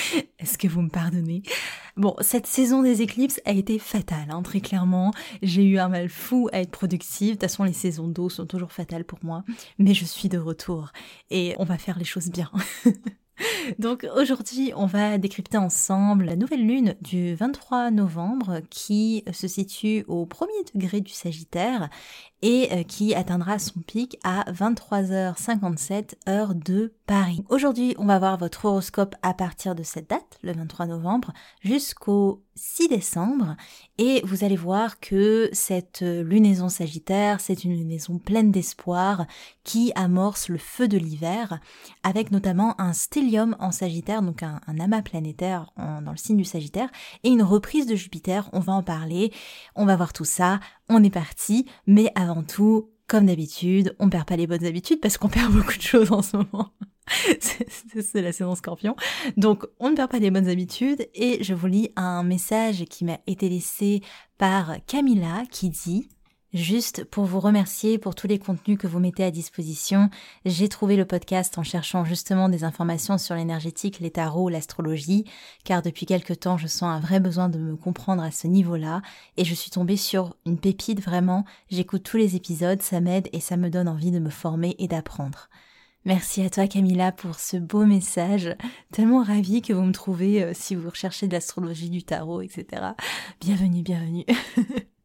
Est-ce que vous me pardonnez? Bon, cette saison des éclipses a été fatale, hein, très clairement. J'ai eu un mal fou à être productive. De toute façon, les saisons d'eau sont toujours fatales pour moi. Mais je suis de retour. Et on va faire les choses bien. Donc aujourd'hui, on va décrypter ensemble la nouvelle lune du 23 novembre qui se situe au premier degré du Sagittaire et euh, qui atteindra son pic à 23h57 heure de Paris. Aujourd'hui, on va voir votre horoscope à partir de cette date, le 23 novembre, jusqu'au 6 décembre. Et vous allez voir que cette lunaison sagittaire, c'est une lunaison pleine d'espoir qui amorce le feu de l'hiver avec notamment un stellium en sagittaire, donc un, amas planétaire dans le signe du sagittaire et une reprise de Jupiter, on va en parler, on va voir tout ça, on est parti, mais avant tout, comme d'habitude, on perd pas les bonnes habitudes parce qu'on perd beaucoup de choses en ce moment. c'est la saison scorpion. Donc, on ne perd pas les bonnes habitudes et je vous lis un message qui m'a été laissé par Camilla qui dit Juste pour vous remercier pour tous les contenus que vous mettez à disposition, j'ai trouvé le podcast en cherchant justement des informations sur l'énergétique, les tarots, l'astrologie, car depuis quelque temps je sens un vrai besoin de me comprendre à ce niveau-là, et je suis tombée sur une pépite vraiment, j'écoute tous les épisodes, ça m'aide et ça me donne envie de me former et d'apprendre. Merci à toi Camilla pour ce beau message. Tellement ravie que vous me trouvez euh, si vous recherchez de l'astrologie, du tarot, etc. Bienvenue, bienvenue.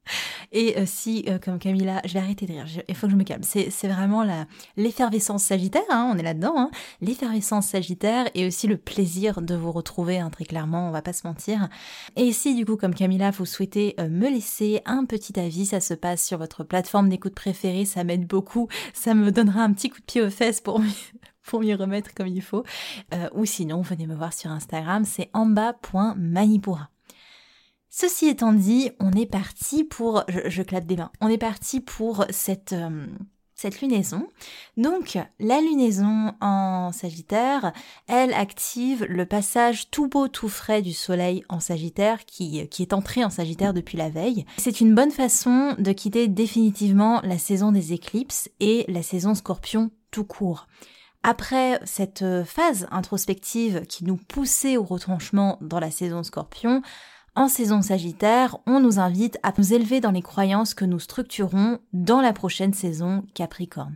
Et euh, si, euh, comme Camilla, je vais arrêter de rire, il faut que je me calme. C'est, vraiment l'effervescence sagittaire, hein, on est là-dedans, hein, l'effervescence sagittaire et aussi le plaisir de vous retrouver, hein, très clairement, on va pas se mentir. Et si, du coup, comme Camilla, vous souhaitez euh, me laisser un petit avis, ça se passe sur votre plateforme d'écoute préférée, ça m'aide beaucoup, ça me donnera un petit coup de pied aux fesses pour pour m'y remettre comme il faut. ou sinon, venez me voir sur Instagram, c'est amba.manipura. Ceci étant dit, on est parti pour, je, je des mains, on est parti pour cette, euh, cette lunaison. Donc, la lunaison en Sagittaire, elle active le passage tout beau, tout frais du Soleil en Sagittaire, qui, qui est entré en Sagittaire depuis la veille. C'est une bonne façon de quitter définitivement la saison des éclipses et la saison Scorpion tout court. Après cette phase introspective qui nous poussait au retranchement dans la saison Scorpion, en saison Sagittaire, on nous invite à nous élever dans les croyances que nous structurons dans la prochaine saison Capricorne.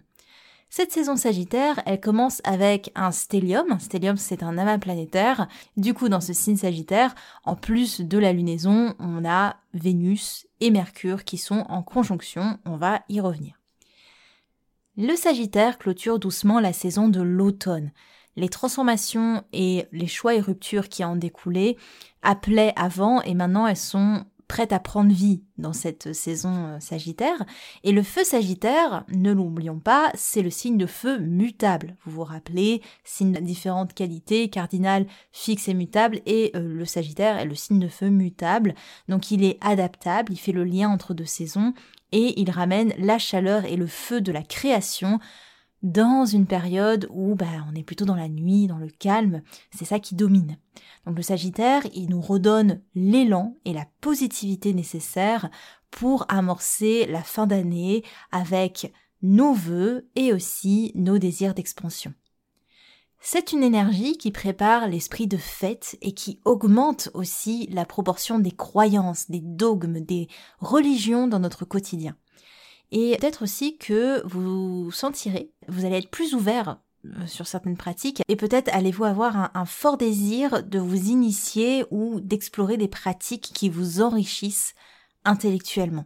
Cette saison Sagittaire, elle commence avec un stellium. Un stellium, c'est un amas planétaire. Du coup, dans ce signe Sagittaire, en plus de la lunaison, on a Vénus et Mercure qui sont en conjonction. On va y revenir. Le Sagittaire clôture doucement la saison de l'automne les transformations et les choix et ruptures qui en découlaient appelaient avant et maintenant elles sont prêtes à prendre vie dans cette saison euh, sagittaire. Et le feu sagittaire, ne l'oublions pas, c'est le signe de feu mutable. Vous vous rappelez, signe de différentes qualités, cardinal, fixe et mutable, et euh, le sagittaire est le signe de feu mutable. Donc il est adaptable, il fait le lien entre deux saisons, et il ramène la chaleur et le feu de la création dans une période où bah, on est plutôt dans la nuit, dans le calme, c'est ça qui domine. Donc le Sagittaire, il nous redonne l'élan et la positivité nécessaires pour amorcer la fin d'année avec nos voeux et aussi nos désirs d'expansion. C'est une énergie qui prépare l'esprit de fête et qui augmente aussi la proportion des croyances, des dogmes, des religions dans notre quotidien. Et peut-être aussi que vous sentirez, vous allez être plus ouvert euh, sur certaines pratiques et peut-être allez-vous avoir un, un, fort désir de vous initier ou d'explorer des pratiques qui vous enrichissent intellectuellement.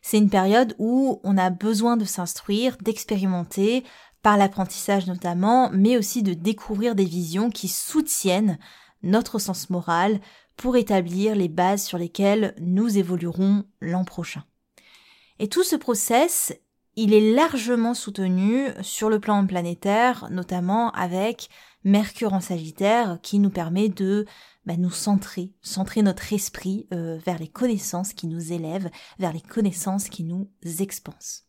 C'est une période où on a besoin de s'instruire, d'expérimenter, par l'apprentissage notamment, mais aussi de découvrir des visions qui soutiennent notre sens moral pour établir les bases sur lesquelles nous évoluerons l'an prochain. Et tout ce process, il est largement soutenu sur le plan planétaire, notamment avec Mercure en Sagittaire, qui nous permet de bah, nous centrer, centrer notre esprit euh, vers les connaissances qui nous élèvent, vers les connaissances qui nous expansent.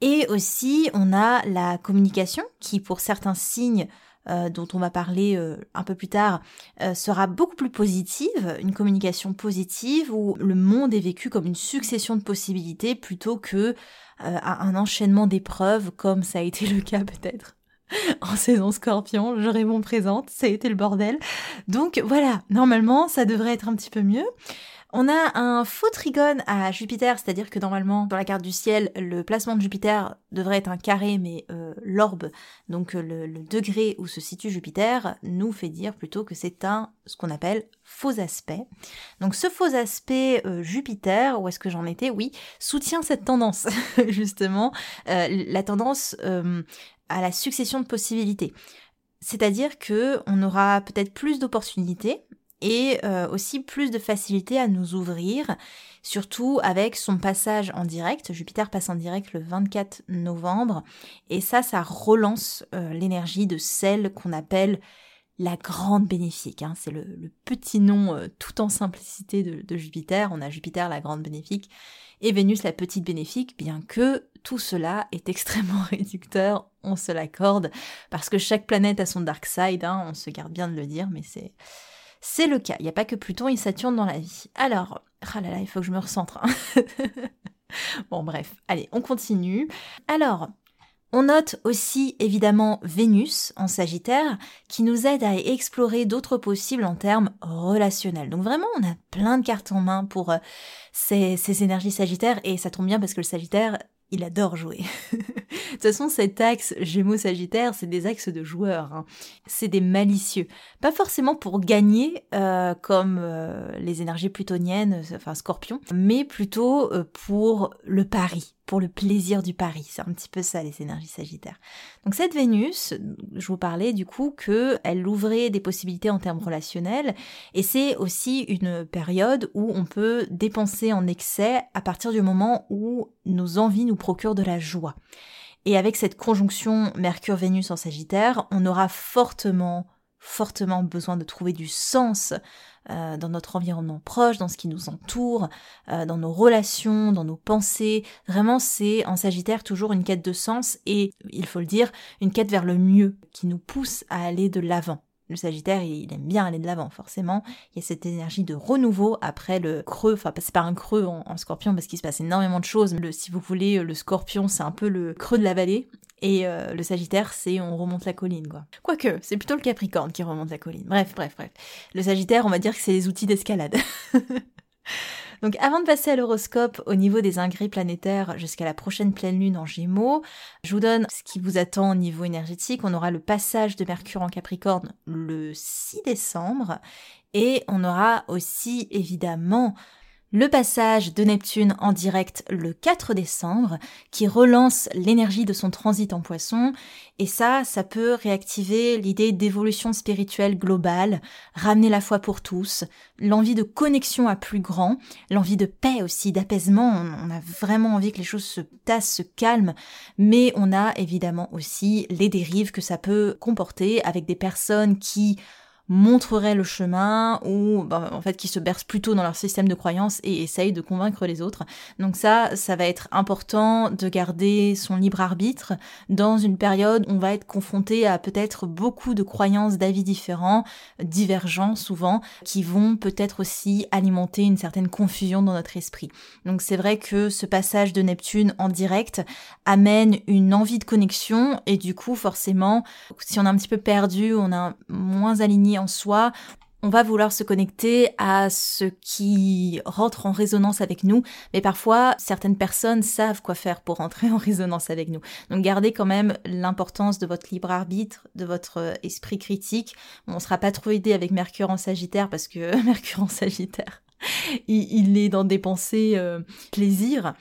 Et aussi, on a la communication qui, pour certains signes euh, dont on va parler euh, un peu plus tard, sera beaucoup plus positive, une communication positive où le monde est vécu comme une succession de possibilités plutôt que un enchaînement d'épreuves comme ça a été le cas peut-être en saison scorpion, j'aurai mon présente, ça a été le bordel. Donc voilà, normalement ça devrait être un petit peu mieux. On a un faux trigone à Jupiter, c'est-à-dire que normalement dans la carte du ciel, le placement de Jupiter devrait être un carré, mais euh, l'orbe, donc euh, le, degré où se situe Jupiter, nous fait dire plutôt que c'est un ce qu'on appelle faux aspect. Donc ce faux aspect euh, Jupiter, où est-ce que j'en étais? Oui, soutient cette tendance justement, la tendance à la succession de possibilités. C'est-à-dire que on aura peut-être plus d'opportunités et euh, aussi plus de facilité à nous ouvrir, surtout avec son passage en direct. Jupiter passe en direct le 24 novembre et ça, ça relance euh, l'énergie de celle qu'on appelle la grande bénéfique. Hein. C'est le, petit nom euh, tout en simplicité de, Jupiter. On a Jupiter la grande bénéfique et Vénus la petite bénéfique, bien que tout cela est extrêmement réducteur, on se l'accorde, parce que chaque planète a son dark side, hein, on se garde bien de le dire, mais c'est... C'est le cas, il n'y a pas que Pluton et Saturne dans la vie. Alors, ah là là, il faut que je me recentre. Hein. bon bref, allez, on continue. Alors, on note aussi évidemment Vénus en Sagittaire qui nous aide à explorer d'autres possibles en termes relationnels. Donc vraiment on a plein de cartes en main pour euh, ces, ces énergies Sagittaires et ça tombe bien parce que le Sagittaire il adore jouer. de toute façon, cet axe Gémeaux-Sagittaire, c'est des axes de joueurs. Hein. C'est des malicieux. Pas forcément pour gagner, euh, comme euh, les énergies plutoniennes, enfin Scorpion, mais plutôt euh, pour le pari, pour le plaisir du pari. C'est un petit peu ça, les énergies Sagittaires. Donc cette Vénus, je vous parlais du coup que elle ouvrait des possibilités en termes relationnels, et c'est aussi une période où on peut dépenser en excès à partir du moment où nos envies nous procurent de la joie. Et avec cette conjonction Mercure-Vénus en Sagittaire, on aura fortement, fortement besoin de trouver du sens euh, dans notre environnement proche, dans ce qui nous entoure, euh, dans nos relations, dans nos pensées. Vraiment, c'est en Sagittaire toujours une quête de sens et, il faut le dire, une quête vers le mieux qui nous pousse à aller de l'avant. Le Sagittaire, il aime bien aller de l'avant, forcément. Il y a cette énergie de renouveau après le creux. Enfin, c'est pas un creux en, Scorpion parce qu'il se passe énormément de choses. Le, si vous voulez, le Scorpion, c'est un peu le creux de la vallée. Et euh, le Sagittaire, c'est on remonte la colline, quoi. Quoique, c'est plutôt le Capricorne qui remonte la colline. Bref, bref, bref. Le Sagittaire, on va dire que c'est les outils d'escalade. Donc avant de passer à l'horoscope au niveau des ingrés planétaires jusqu'à la prochaine pleine lune en Gémeaux, je vous donne ce qui vous attend au niveau énergétique. On aura le passage de Mercure en Capricorne le 6 décembre et on aura aussi évidemment le passage de Neptune en direct le 4 décembre qui relance l'énergie de son transit en poisson. Et ça, ça peut réactiver l'idée d'évolution spirituelle globale, ramener la foi pour tous, l'envie de connexion à plus grand, l'envie de paix aussi, d'apaisement, on a vraiment envie que les choses se tassent, se calment, mais on a évidemment aussi les dérives que ça peut comporter avec des personnes qui montrerait le chemin ou bah, en fait qui se bercent plutôt dans leur système de croyance et essayent de convaincre les autres. Donc ça, ça va être important de garder son libre arbitre dans une période où on va être confronté à peut-être beaucoup de croyances, d'avis différents, divergents souvent, qui vont peut-être aussi alimenter une certaine confusion dans notre esprit. Donc c'est vrai que ce passage de Neptune en direct amène une envie de connexion et du coup forcément, si on est un petit peu perdu, on a moins aligné en soi, on va vouloir se connecter à ce qui rentre en résonance avec nous, mais parfois certaines personnes savent quoi faire pour rentrer en résonance avec nous. Donc gardez quand même l'importance de votre libre arbitre, de votre esprit critique. On ne sera pas trop aidé avec Mercure en Sagittaire parce que Mercure en Sagittaire, il, est dans des pensées euh, plaisir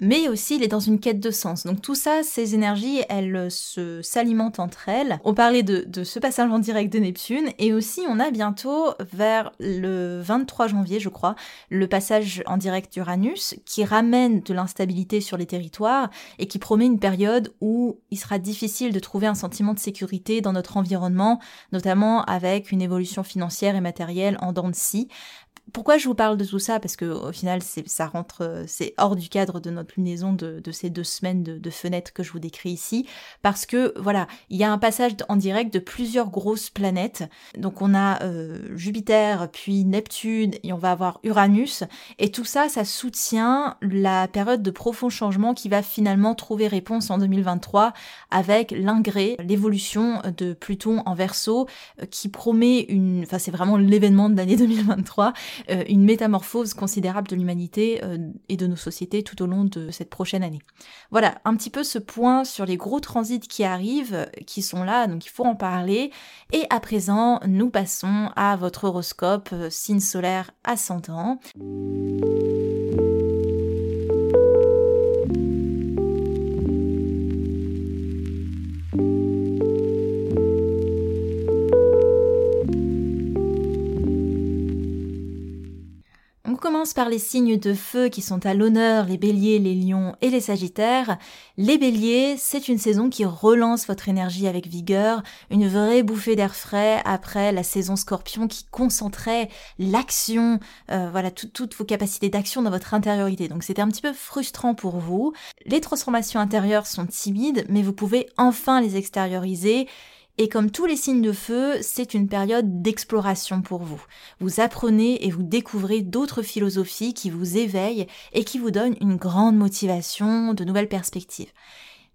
mais aussi il est dans une quête de sens. Donc tout ça, ces énergies, elles se s'alimentent entre elles. On parlait de, de, ce passage en direct de Neptune, et aussi on a bientôt, vers le 23 janvier, je crois, le passage en direct d'Uranus, qui ramène de l'instabilité sur les territoires, et qui promet une période où il sera difficile de trouver un sentiment de sécurité dans notre environnement, notamment avec une évolution financière et matérielle en dents de scie. Pourquoi je vous parle de tout ça? Parce que au final, ça rentre, euh, c'est hors du cadre de notre lunaison de, ces deux semaines de, de fenêtres que je vous décris ici. Parce que voilà, il y a un passage en direct de plusieurs grosses planètes. Donc on a euh, Jupiter, puis Neptune, et on va avoir Uranus. Et tout ça, ça soutient la période de profond changement qui va finalement trouver réponse en 2023 avec l'ingré, l'évolution de Pluton en Verseau, qui promet une, enfin c'est vraiment l'événement de l'année 2023 euh, une métamorphose considérable de l'humanité euh, et de nos sociétés tout au long de cette prochaine année. Voilà, un petit peu ce point sur les gros transits qui arrivent, euh, qui sont là, donc il faut en parler. Et à présent, nous passons à votre horoscope, signe solaire ascendant. Par les signes de feu qui sont à l'honneur, les béliers, les lions et les sagittaires. Les béliers, c'est une saison qui relance votre énergie avec vigueur, une vraie bouffée d'air frais après la saison scorpion qui concentrait l'action, euh, voilà, toutes vos capacités d'action dans votre intériorité. Donc c'était un petit peu frustrant pour vous. Les transformations intérieures sont timides, mais vous pouvez enfin les extérioriser et comme tous les signes de feu, c'est une période d'exploration pour vous. Vous apprenez et vous découvrez d'autres philosophies qui vous éveillent et qui vous donnent une grande motivation, de nouvelles perspectives.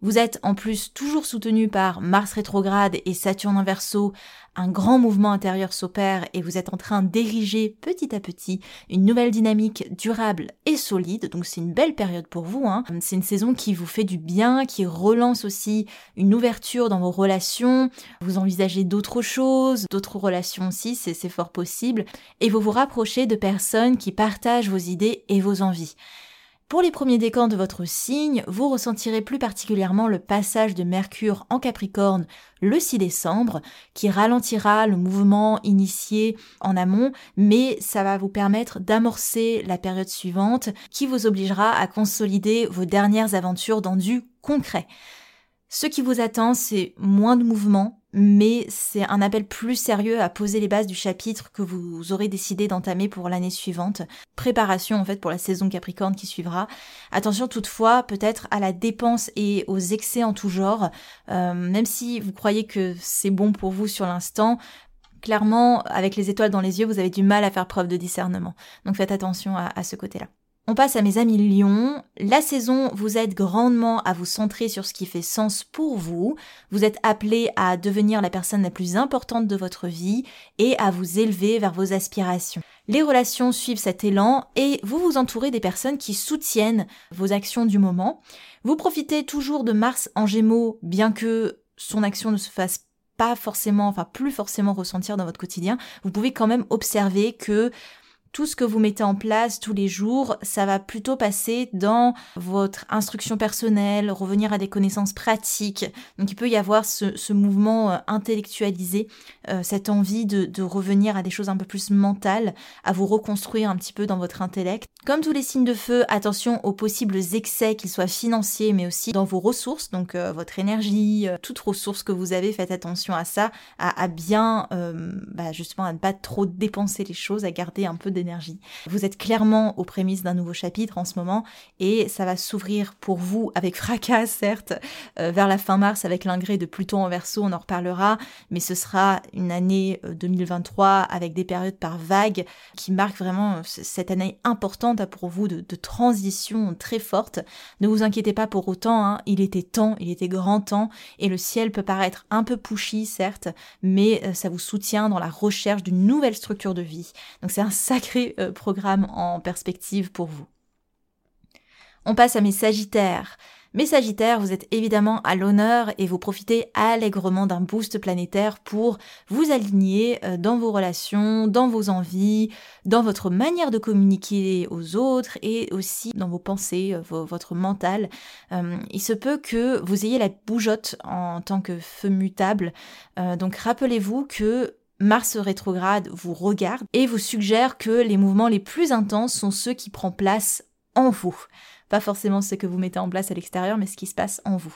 Vous êtes en plus toujours soutenu par Mars rétrograde et Saturne en verso, un grand mouvement intérieur s'opère et vous êtes en train d'ériger petit à petit une nouvelle dynamique durable et solide, donc c'est une belle période pour vous. Hein. C'est une saison qui vous fait du bien, qui relance aussi une ouverture dans vos relations, vous envisagez d'autres choses, d'autres relations aussi, c'est fort possible, et vous vous rapprochez de personnes qui partagent vos idées et vos envies. Pour les premiers décans de votre signe, vous ressentirez plus particulièrement le passage de Mercure en Capricorne le 6 décembre, qui ralentira le mouvement initié en amont, mais ça va vous permettre d'amorcer la période suivante, qui vous obligera à consolider vos dernières aventures dans du concret. Ce qui vous attend, c'est moins de mouvement, mais c'est un appel plus sérieux à poser les bases du chapitre que vous aurez décidé d'entamer pour l'année suivante. Préparation en fait pour la saison Capricorne qui suivra. Attention toutefois peut-être à la dépense et aux excès en tout genre. Euh, même si vous croyez que c'est bon pour vous sur l'instant, clairement avec les étoiles dans les yeux vous avez du mal à faire preuve de discernement. Donc faites attention à ce côté-là. On passe à mes amis Lion. La saison vous aide grandement à vous centrer sur ce qui fait sens pour vous. Vous êtes appelé à devenir la personne la plus importante de votre vie et à vous élever vers vos aspirations. Les relations suivent cet élan et vous vous entourez des personnes qui soutiennent vos actions du moment. Vous profitez toujours de Mars en Gémeaux, bien que son action ne se fasse pas forcément, enfin plus forcément ressentir dans votre quotidien. Vous pouvez quand même observer que tout ce que vous mettez en place tous les jours, ça va plutôt passer dans votre instruction personnelle, revenir à des connaissances pratiques. Donc il peut y avoir ce, mouvement euh, intellectualisé, euh, cette envie de, revenir à des choses un peu plus mentales, à vous reconstruire un petit peu dans votre intellect. Comme tous les signes de feu, attention aux possibles excès, qu'ils soient financiers, mais aussi dans vos ressources, donc euh, votre énergie, toutes ressources que vous avez, faites attention à ça, à, bien, bah, justement, à ne pas trop dépenser les choses, à garder un peu d'énergie Vous êtes clairement aux prémices d'un nouveau chapitre en ce moment et ça va s'ouvrir pour vous avec fracas, certes, euh, vers la fin mars avec l'ingré de Pluton en verso, on en reparlera, mais ce sera une année 2023 euh, avec des périodes par vagues qui marquent vraiment cette année importante pour vous de, transition très forte. Ne vous inquiétez pas pour autant, hein, il était temps, il était grand temps et le ciel peut paraître un peu pushy, certes, mais euh, ça vous soutient dans la recherche d'une nouvelle structure de vie. Donc c'est un sacré euh, programme en perspective pour vous. On passe à mes Sagittaires. Mes Sagittaires, vous êtes évidemment à l'honneur et vous profitez allègrement d'un boost planétaire pour vous aligner euh, dans vos relations, dans vos envies, dans votre manière de communiquer aux autres et aussi dans vos pensées, euh, votre mental. Il se peut que vous ayez la bougeotte en tant que feu mutable. donc rappelez-vous que Mars rétrograde vous regarde et vous suggère que les mouvements les plus intenses sont ceux qui prennent place en vous pas forcément ce que vous mettez en place à l'extérieur, mais ce qui se passe en vous.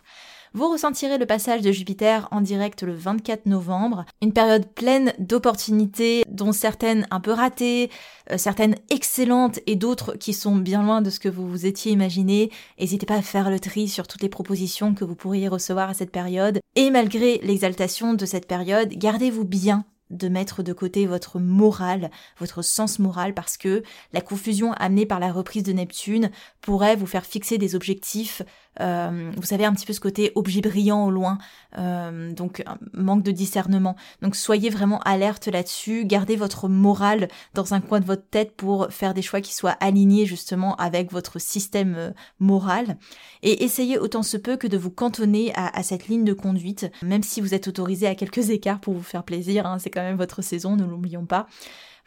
Vous ressentirez le passage de Jupiter en direct le 24 novembre, une période pleine d'opportunités, dont certaines un peu ratées, euh, certaines excellentes et d'autres qui sont bien loin de ce que vous vous étiez imaginé. N'hésitez pas à faire le tri sur toutes les propositions que vous pourriez recevoir à cette période. Et malgré l'exaltation de cette période, gardez-vous bien de mettre de côté votre morale, votre sens moral, parce que la confusion amenée par la reprise de Neptune pourrait vous faire fixer des objectifs euh, vous savez un petit peu ce côté objet brillant au loin, euh, donc manque de discernement. Donc soyez vraiment alerte là-dessus, gardez votre morale dans un coin de votre tête pour faire des choix qui soient alignés justement avec votre système euh, moral, et essayez autant se peut que de vous cantonner à, cette ligne de conduite, même si vous êtes autorisé à quelques écarts pour vous faire plaisir, hein, c'est quand même votre saison, ne l'oublions pas.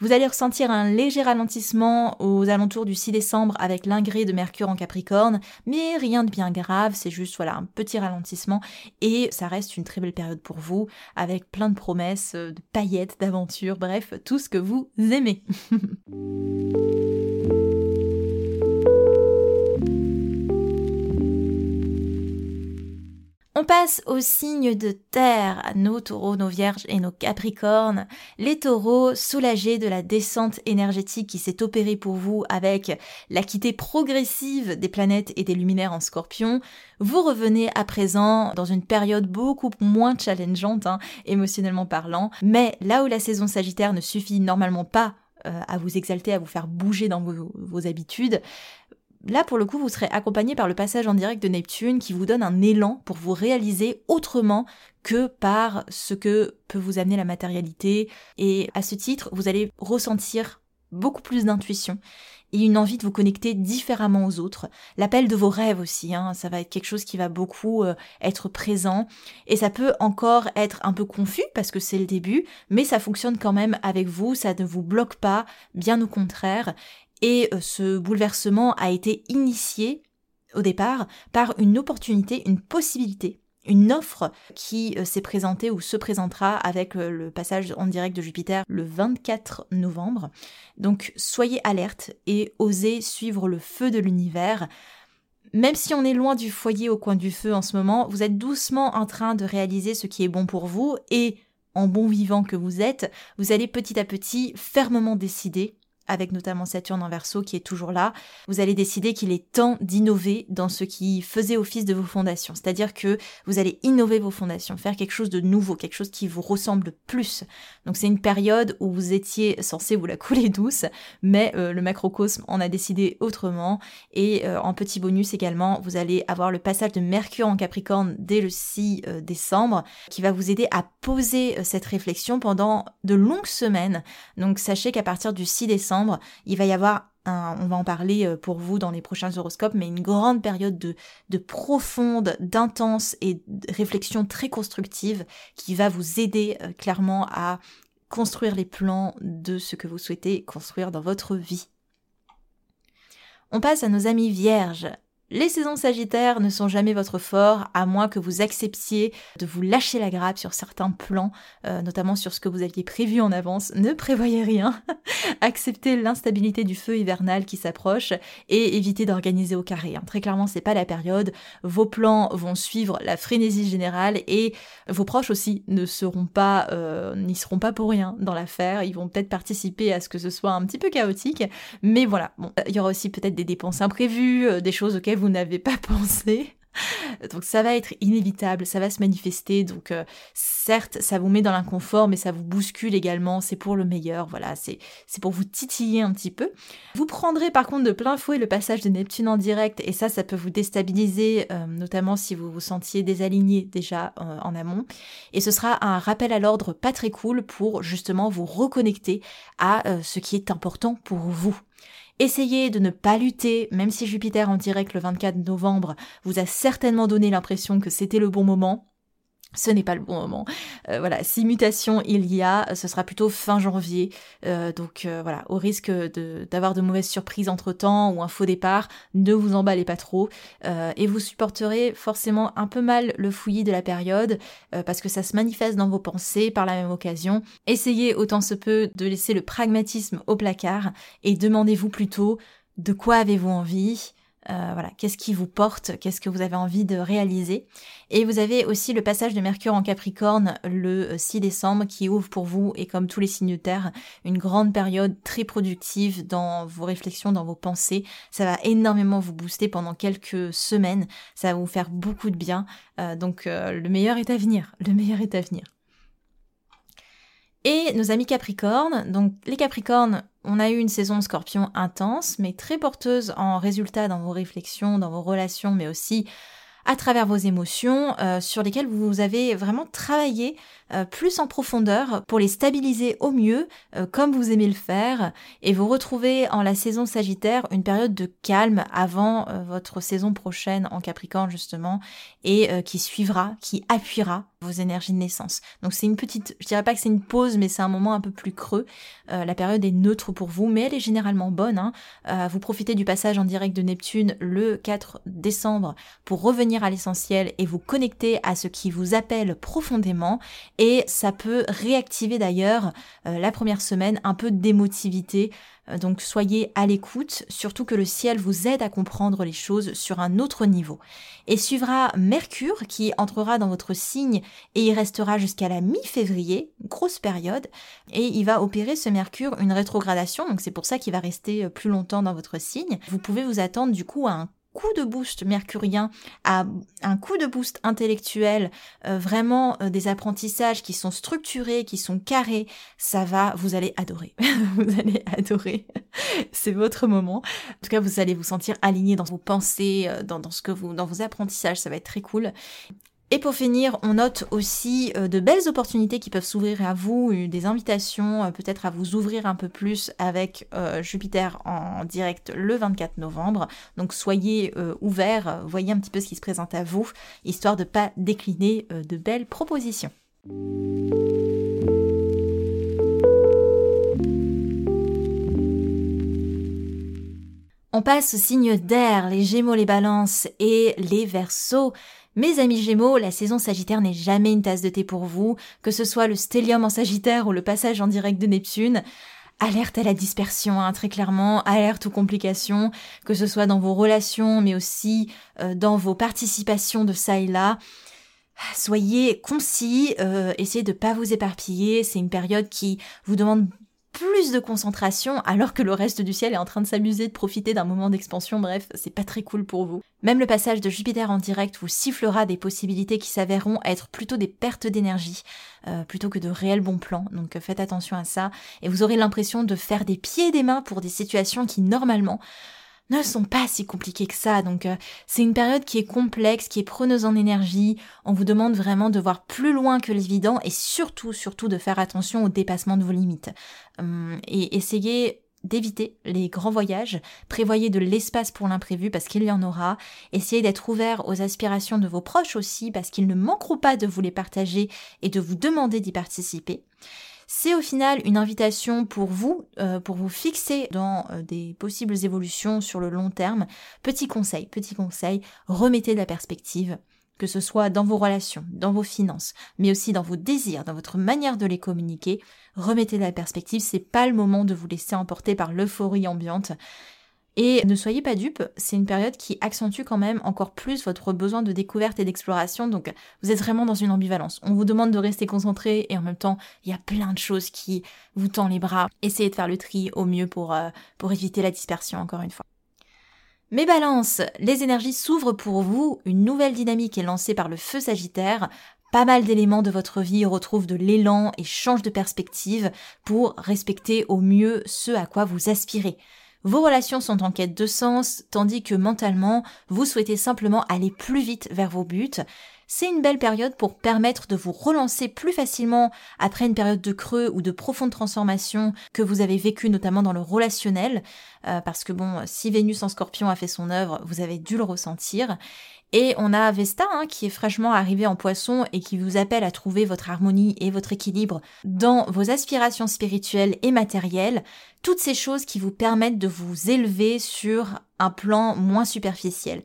Vous allez ressentir un léger ralentissement aux alentours du 6 décembre avec l'ingré de Mercure en Capricorne, mais rien de bien grave, c'est juste voilà un petit ralentissement et ça reste une très belle période pour vous avec plein de promesses, de paillettes, d'aventures, bref, tout ce que vous aimez. On passe aux signes de terre, nos taureaux, nos vierges et nos capricornes. Les taureaux, soulagés de la descente énergétique qui s'est opérée pour vous avec la quittée progressive des planètes et des luminaires en scorpion, vous revenez à présent dans une période beaucoup moins challengeante, hein, émotionnellement parlant, mais là où la saison sagittaire ne suffit normalement pas euh, à vous exalter, à vous faire bouger dans vos habitudes, Là, pour le coup, vous serez accompagné par le passage en direct de Neptune qui vous donne un élan pour vous réaliser autrement que par ce que peut vous amener la matérialité. Et à ce titre, vous allez ressentir beaucoup plus d'intuition et une envie de vous connecter différemment aux autres. L'appel de vos rêves aussi, hein, ça va être quelque chose qui va beaucoup euh, être présent et ça peut encore être un peu confus parce que c'est le début, mais ça fonctionne quand même avec vous, ça ne vous bloque pas, bien au contraire et euh, ce bouleversement a été initié au départ par une opportunité, une possibilité une offre qui euh, s'est présentée ou se présentera avec euh, le passage en direct de Jupiter le 24 novembre. Donc soyez alerte et osez suivre le feu de l'univers. Même si on est loin du foyer au coin du feu en ce moment, vous êtes doucement en train de réaliser ce qui est bon pour vous et en bon vivant que vous êtes, vous allez petit à petit fermement décider avec notamment Saturne en verso qui est toujours là, vous allez décider qu'il est temps d'innover dans ce qui faisait office de vos fondations. C'est-à-dire que vous allez innover vos fondations, faire quelque chose de nouveau, quelque chose qui vous ressemble plus. Donc c'est une période où vous étiez censé vous la couler douce, mais euh, le macrocosme en a décidé autrement. Et euh, en petit bonus également, vous allez avoir le passage de Mercure en Capricorne dès le 6 euh, décembre, qui va vous aider à poser cette réflexion pendant de longues semaines. Donc sachez qu'à partir du 6 décembre, il va y avoir un, on va en parler euh, pour vous dans les prochains horoscopes, mais une grande période de, de profonde, d'intense et de réflexion très constructive qui va vous aider euh, clairement à construire les plans de ce que vous souhaitez construire dans votre vie. On passe à nos amis vierges. Les saisons sagittaires ne sont jamais votre fort, à moins que vous acceptiez de vous lâcher la grappe sur certains plans, euh, notamment sur ce que vous aviez prévu en avance. Ne prévoyez rien. Acceptez l'instabilité du feu hivernal qui s'approche et évitez d'organiser au carré. Hein. Très clairement, c'est pas la période. Vos plans vont suivre la frénésie générale et vos proches aussi ne seront pas, euh, n'y seront pas pour rien dans l'affaire. Ils vont peut-être participer à ce que ce soit un petit peu chaotique, mais voilà. Bon, il y aura aussi peut-être des dépenses imprévues, euh, des choses auxquelles vous n'avez pas pensé. Donc ça va être inévitable, ça va se manifester. Donc euh, certes, ça vous met dans l'inconfort, mais ça vous bouscule également. C'est pour le meilleur, voilà. C'est pour vous titiller un petit peu. Vous prendrez par contre de plein fouet le passage de Neptune en direct, et ça, ça peut vous déstabiliser, euh, notamment si vous vous sentiez désaligné déjà euh, en amont. Et ce sera un rappel à l'ordre pas très cool pour justement vous reconnecter à ce qui est important pour vous. Essayez de ne pas lutter, même si Jupiter en direct le 24 novembre vous a certainement donné l'impression que c'était le bon moment ce n'est pas le bon moment. Euh, voilà, si mutation il y a, ce sera plutôt fin janvier. Euh, donc euh, voilà, au risque d'avoir de, mauvaises surprises entre temps ou un faux départ, ne vous emballez pas trop. et vous supporterez forcément un peu mal le fouillis de la période parce que ça se manifeste dans vos pensées par la même occasion. Essayez autant se peut de laisser le pragmatisme au placard et demandez-vous plutôt de quoi avez-vous envie? Euh, voilà, qu'est-ce qui vous porte, qu'est-ce que vous avez envie de réaliser? Et vous avez aussi le passage de Mercure en Capricorne le 6 euh, décembre qui ouvre pour vous, et comme tous les signes de terre, une grande période très productive dans vos réflexions, dans vos pensées. Ça va énormément vous booster pendant quelques semaines, ça va vous faire beaucoup de bien. Euh, donc le meilleur est à venir, le meilleur est à venir. Et nos amis Capricornes, donc les Capricornes, on a eu une saison scorpion intense, mais très porteuse en résultats dans vos réflexions, dans vos relations, mais aussi à travers vos émotions, euh, sur lesquelles vous avez vraiment travaillé plus en profondeur pour les stabiliser au mieux, euh, comme vous aimez le faire, et vous retrouvez en la saison Sagittaire une période de calme avant votre saison prochaine en Capricorne justement, et qui suivra, qui appuiera vos énergies de naissance. Donc c'est une petite, je dirais pas que c'est une pause, mais c'est un moment un peu plus creux. la période est neutre pour vous, mais elle est généralement bonne. Hein. vous profitez du passage en direct de Neptune le 4 décembre pour revenir à l'essentiel et vous connecter à ce qui vous appelle profondément. Ça peut réactiver d'ailleurs euh, la première semaine un peu d'émotivité euh, donc soyez à l'écoute, surtout que le ciel vous aide à comprendre les choses sur un autre niveau. Et suivra Mercure qui entrera dans votre signe et y restera jusqu'à la mi-février, grosse période, et il va opérer ce Mercure une rétrogradation, donc c'est pour ça qu'il va rester euh, plus longtemps dans votre signe. Vous pouvez vous attendre du coup à un coup de boost mercurien, à un coup de boost intellectuel, euh, vraiment euh, des apprentissages qui sont structurés, qui sont carrés, ça va, vous allez adorer. vous allez adorer. C'est votre moment. En tout cas, vous allez vous sentir aligné dans vos pensées, euh, ce que vous, dans vos apprentissages, ça va être très cool. Et pour finir, on note aussi euh, de belles opportunités qui peuvent s'ouvrir à vous, des invitations euh, peut-être à vous ouvrir un peu plus avec euh, Jupiter en direct le 24 novembre. Donc soyez ouverts, voyez un petit peu ce qui se présente à vous, histoire de pas décliner de belles propositions. On passe aux signes d'air, les Gémeaux, les Balances et les Verseaux. Mes amis Gémeaux, la saison Sagittaire n'est jamais une tasse de thé pour vous, que ce soit le stellium en Sagittaire ou le passage en direct de Neptune. Alerte à la dispersion, hein, très clairement, alerte aux complications, que ce soit dans vos relations, mais aussi euh, dans vos participations de ça et là. Soyez concis, euh, essayez de pas vous éparpiller. C'est une période qui vous demande plus de concentration alors que le reste du ciel est en train de s'amuser, de profiter d'un moment d'expansion, bref, c'est pas très cool pour vous. Même le passage de Jupiter en direct vous sifflera des possibilités qui s'avéreront être plutôt des pertes d'énergie, euh, plutôt que de réels bons plans, donc faites attention à ça, et vous aurez l'impression de faire des pieds et des mains pour des situations qui normalement ne sont pas si compliqués que ça. Donc euh, c'est une période qui est complexe, qui est preneuse en énergie. On vous demande vraiment de voir plus loin que l'évident et surtout, surtout de faire attention au dépassement de vos limites. Hum, et essayez d'éviter les grands voyages, prévoyez de l'espace pour l'imprévu parce qu'il y en aura, essayez d'être ouvert aux aspirations de vos proches aussi parce qu'ils ne manqueront pas de vous les partager et de vous demander d'y participer. C'est au final une invitation pour vous, euh, pour vous fixer dans euh, des possibles évolutions sur le long terme. Petit conseil, petit conseil, remettez de la perspective que ce soit dans vos relations, dans vos finances, mais aussi dans vos désirs, dans votre manière de les communiquer, remettez la perspective, c'est pas le moment de vous laisser emporter par l'euphorie ambiante. Et ne soyez pas dupes, c'est une période qui accentue quand même encore plus votre besoin de découverte et d'exploration, donc vous êtes vraiment dans une ambivalence. On vous demande de rester concentré et en même temps, il y a plein de choses qui vous tendent les bras. Essayez de faire le tri au mieux pour, euh, pour éviter la dispersion, encore une fois. Mes balances, les énergies s'ouvrent pour vous, une nouvelle dynamique est lancée par le feu sagittaire, pas mal d'éléments de votre vie retrouvent de l'élan et changent de perspective pour respecter au mieux ce à quoi vous aspirez. Vos relations sont en quête de sens, tandis que mentalement, vous souhaitez simplement aller plus vite vers vos buts c'est une belle période pour permettre de vous relancer plus facilement après une période de creux ou de profonde transformation que vous avez vécu notamment dans le relationnel, euh, parce que bon, si Vénus en scorpion a fait son œuvre, vous avez dû le ressentir. Et on a Vesta hein, qui est fraîchement arrivé en poisson et qui vous appelle à trouver votre harmonie et votre équilibre dans vos aspirations spirituelles et matérielles, toutes ces choses qui vous permettent de vous élever sur un plan moins superficiel.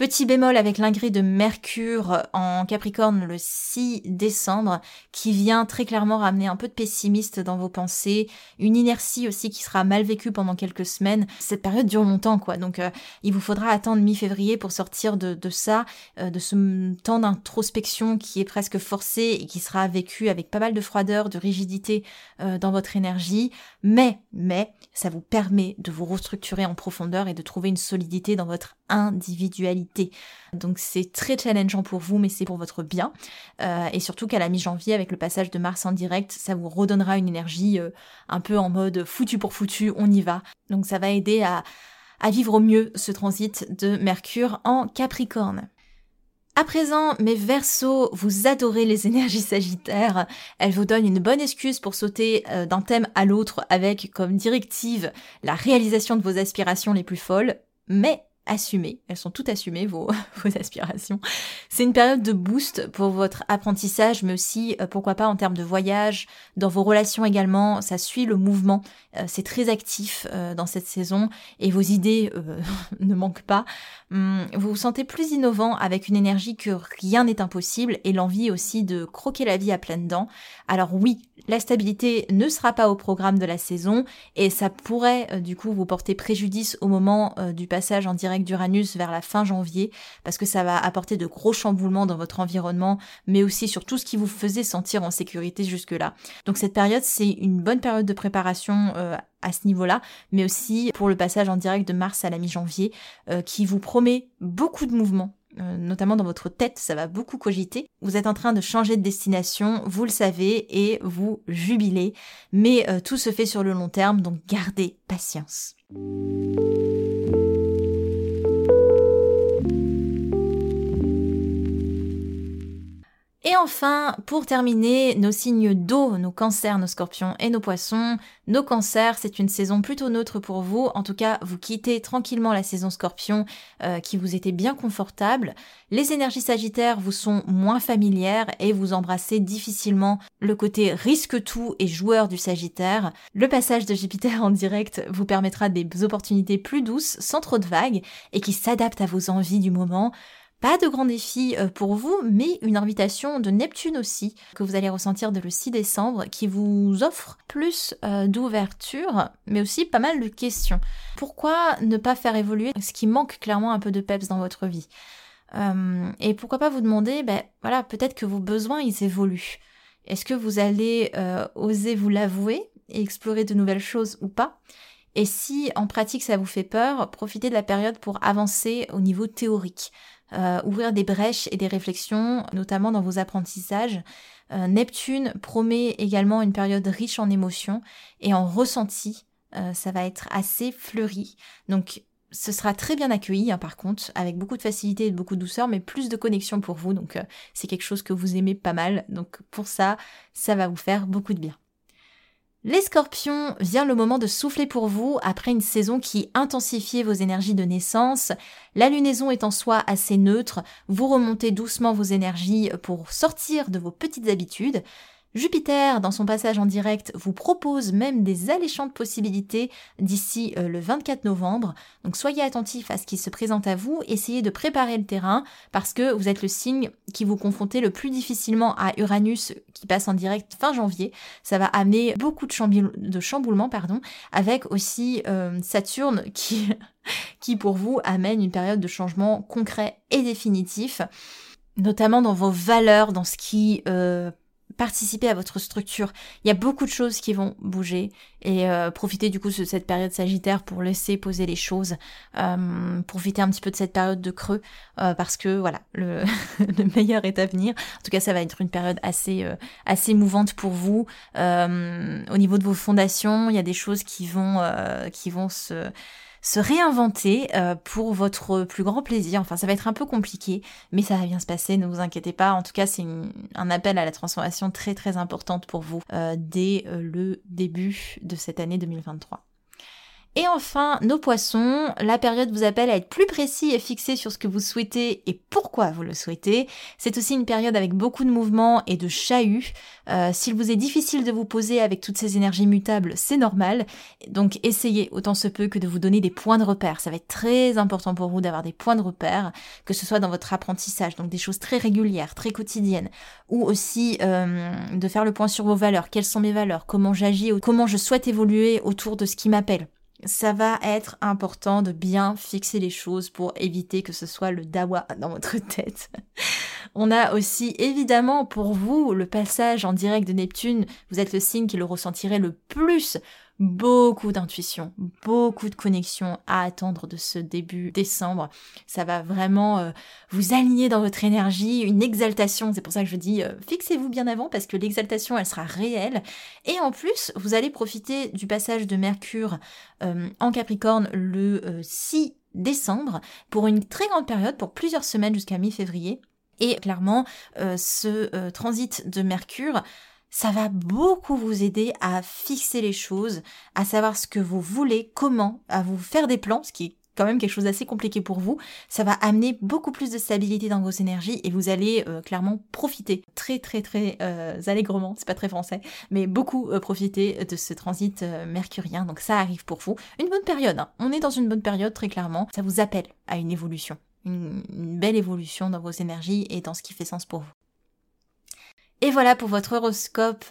Petit bémol avec l'ingré de Mercure en Capricorne le 6 décembre, qui vient très clairement ramener un peu de pessimiste dans vos pensées, une inertie aussi qui sera mal vécue pendant quelques semaines. Cette période dure longtemps, quoi. Donc, euh, il vous faudra attendre mi-février pour sortir de, ça, euh, de ce temps d'introspection qui est presque forcé et qui sera vécu avec pas mal de froideur, de rigidité euh, dans votre énergie. Mais, mais, ça vous permet de vous restructurer en profondeur et de trouver une solidité dans votre individualité. Donc c'est très challengeant pour vous, mais c'est pour votre bien. Euh, et surtout qu'à la mi-janvier, avec le passage de Mars en direct, ça vous redonnera une énergie euh, un peu en mode foutu pour foutu, on y va. Donc ça va aider à, vivre au mieux ce transit de Mercure en Capricorne. À présent, mes versos, vous adorez les énergies sagittaires. Elles vous donnent une bonne excuse pour sauter euh, d'un thème à l'autre avec comme directive la réalisation de vos aspirations les plus folles. Mais assumées, elles sont toutes assumées, vos, vos aspirations. C'est une période de boost pour votre apprentissage, mais aussi, euh, pourquoi pas, en termes de voyage, dans vos relations également, ça suit le mouvement, euh, c'est très actif euh, dans cette saison, et vos idées ne manquent pas. Hum, vous vous sentez plus innovant avec une énergie que rien n'est impossible, et l'envie aussi de croquer la vie à pleines dents. Alors oui, la stabilité ne sera pas au programme de la saison, et ça pourrait du coup vous porter préjudice au moment du passage en direct d'Uranus vers la fin janvier, parce que ça va apporter de gros chamboulements dans votre environnement, mais aussi sur tout ce qui vous faisait sentir en sécurité jusque-là. Donc cette période, c'est une bonne période de préparation euh, à ce niveau-là, mais aussi pour le passage en direct de mars à la mi-janvier, euh, qui vous promet beaucoup de mouvements euh, notamment dans votre tête, ça va beaucoup cogiter. Vous êtes en train de changer de destination, vous le savez, et vous jubilez. Mais tout se fait sur le long terme, donc gardez patience. Et enfin, pour terminer, nos signes d'eau, nos cancers, nos scorpions et nos poissons. Nos cancers, c'est une saison plutôt neutre pour vous. En tout cas, vous quittez tranquillement la saison scorpion euh, qui vous était bien confortable. Les énergies sagittaires vous sont moins familières et vous embrassez difficilement le côté risque tout et joueur du sagittaire. Le passage de Jupiter en direct vous permettra des opportunités plus douces, sans trop de vagues, et qui s'adaptent à vos envies du moment. Pas de grands défis euh, pour vous, mais une invitation de Neptune aussi, que vous allez ressentir dès le 6 décembre, qui vous offre plus euh, d'ouverture, mais aussi pas mal de questions. Pourquoi ne pas faire évoluer ce qui manque clairement un peu de peps dans votre vie? Euh, Et pourquoi pas vous demander, ben voilà, peut-être que vos besoins, ils évoluent. Est-ce que vous allez oser vous l'avouer et explorer de nouvelles choses ou pas? Et si en pratique ça vous fait peur, profitez de la période pour avancer au niveau théorique. Euh, ouvrir des brèches et des réflexions, notamment dans vos apprentissages. Euh, Neptune promet également une période riche en émotions et en ressentis. Euh, ça va être assez fleuri. Donc ce sera très bien accueilli, hein, par contre, avec beaucoup de facilité et beaucoup de douceur, mais plus de connexion pour vous. Donc c'est quelque chose que vous aimez pas mal. Donc pour ça, ça va vous faire beaucoup de bien. Les scorpions, vient le moment de souffler pour vous après une saison qui intensifiait vos énergies de naissance. La lunaison est en soi assez neutre, vous remontez doucement vos énergies pour sortir de vos petites habitudes. Jupiter, dans son passage en direct, vous propose même des alléchantes possibilités d'ici euh, le 24 novembre. Donc soyez attentifs à ce qui se présente à vous, essayez de préparer le terrain parce que vous êtes le signe qui vous confrontez le plus difficilement à Uranus qui passe en direct fin janvier. Ça va amener beaucoup de, chamboulements, pardon, avec aussi euh, Saturne qui, qui pour vous amène une période de changement concret et définitif notamment dans vos valeurs, dans ce qui euh, participer à votre structure. Il y a beaucoup de choses qui vont bouger et euh, profitez du coup de cette période sagittaire pour laisser poser les choses, euh, profiter un petit peu de cette période de creux euh, parce que voilà, le, le, meilleur est à venir. En tout cas, ça va être une période assez euh, assez mouvante pour vous. au niveau de vos fondations, il y a des choses qui vont qui vont se se réinventer euh, pour votre plus grand plaisir. Enfin, ça va être un peu compliqué, mais ça va bien se passer, ne vous inquiétez pas. En tout cas, c'est un appel à la transformation très très importante pour vous euh, dès euh, le début de cette année 2023. Et enfin, nos poissons, la période vous appelle à être plus précis et fixé sur ce que vous souhaitez et pourquoi vous le souhaitez. C'est aussi une période avec beaucoup de mouvements et de chahuts. Euh, S'il vous est difficile de vous poser avec toutes ces énergies mutables, c'est normal. Donc essayez autant se peut que de vous donner des points de repère. Ça va être très important pour vous d'avoir des points de repère, que ce soit dans votre apprentissage, donc des choses très régulières, très quotidiennes, ou aussi euh, de faire le point sur vos valeurs. Quelles sont mes valeurs? Comment j'agis? Comment je souhaite évoluer autour de ce qui m'appelle? Ça va être important de bien fixer les choses pour éviter que ce soit le dawa dans votre tête. On a aussi évidemment pour vous le passage en direct de Neptune. Vous êtes le signe qui le ressentirait le plus beaucoup d'intuition, beaucoup de connexion à attendre de ce début décembre. Ça va vraiment euh, vous aligner dans votre énergie, une exaltation. C'est pour ça que je dis euh, fixez-vous bien avant parce que l'exaltation elle sera réelle. Et en plus, vous allez profiter du passage de Mercure euh, en Capricorne le 6 décembre pour une très grande période, pour plusieurs semaines jusqu'à mi-février. Et clairement, ce transit de Mercure ça va beaucoup vous aider à fixer les choses, à savoir ce que vous voulez, comment, à vous faire des plans, ce qui est quand même quelque chose d'assez compliqué pour vous. Ça va amener beaucoup plus de stabilité dans vos énergies et vous allez euh, clairement profiter très très très euh, allègrement, c'est pas très français, mais beaucoup euh, profiter de ce transit mercurien. Donc ça arrive pour vous. Une bonne période, hein. on est dans une bonne période très clairement. Ça vous appelle à une évolution, une belle évolution dans vos énergies et dans ce qui fait sens pour vous. Et voilà pour votre horoscope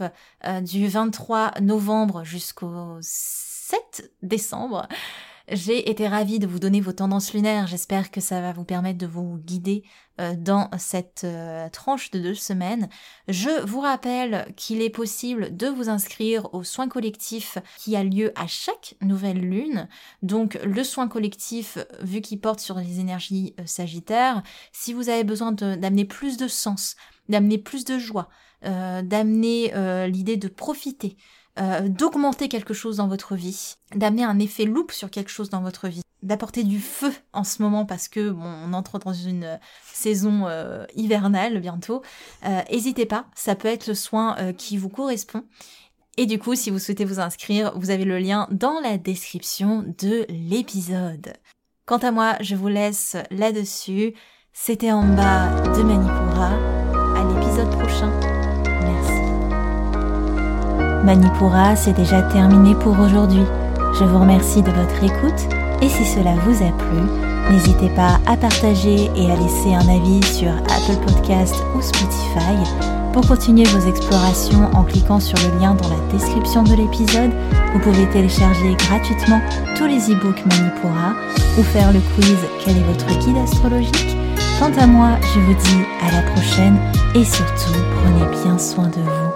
euh, du 23 novembre jusqu'au 7 décembre. J'ai été ravie de vous donner vos tendances lunaires. J'espère que ça va vous permettre de vous guider euh, dans cette euh, tranche de deux semaines. Je vous rappelle qu'il est possible de vous inscrire au soin collectif qui a lieu à chaque nouvelle lune. Donc le soin collectif, vu qu'il porte sur les énergies sagittaires, si vous avez besoin d'amener plus de sens, d'amener plus de joie, euh, d'amener l'idée de profiter, euh, d'augmenter quelque chose dans votre vie, d'amener un effet loupe sur quelque chose dans votre vie, d'apporter du feu en ce moment parce que bon, on entre dans une euh, saison euh, hivernale bientôt. N'hésitez pas, ça peut être le soin qui vous correspond. Et du coup, si vous souhaitez vous inscrire, vous avez le lien dans la description de l'épisode. Quant à moi, je vous laisse là-dessus. C'était en bas de Manipura. À l'épisode prochain. Manipura, c'est déjà terminé pour aujourd'hui. Je vous remercie de votre écoute et si cela vous a plu, n'hésitez pas à partager et à laisser un avis sur Apple Podcast ou Spotify. Pour continuer vos explorations en cliquant sur le lien dans la description de l'épisode, vous pouvez télécharger gratuitement tous les e-books Manipura ou faire le quiz Quel est votre guide astrologique? Quant à moi, je vous dis à la prochaine et surtout prenez bien soin de vous.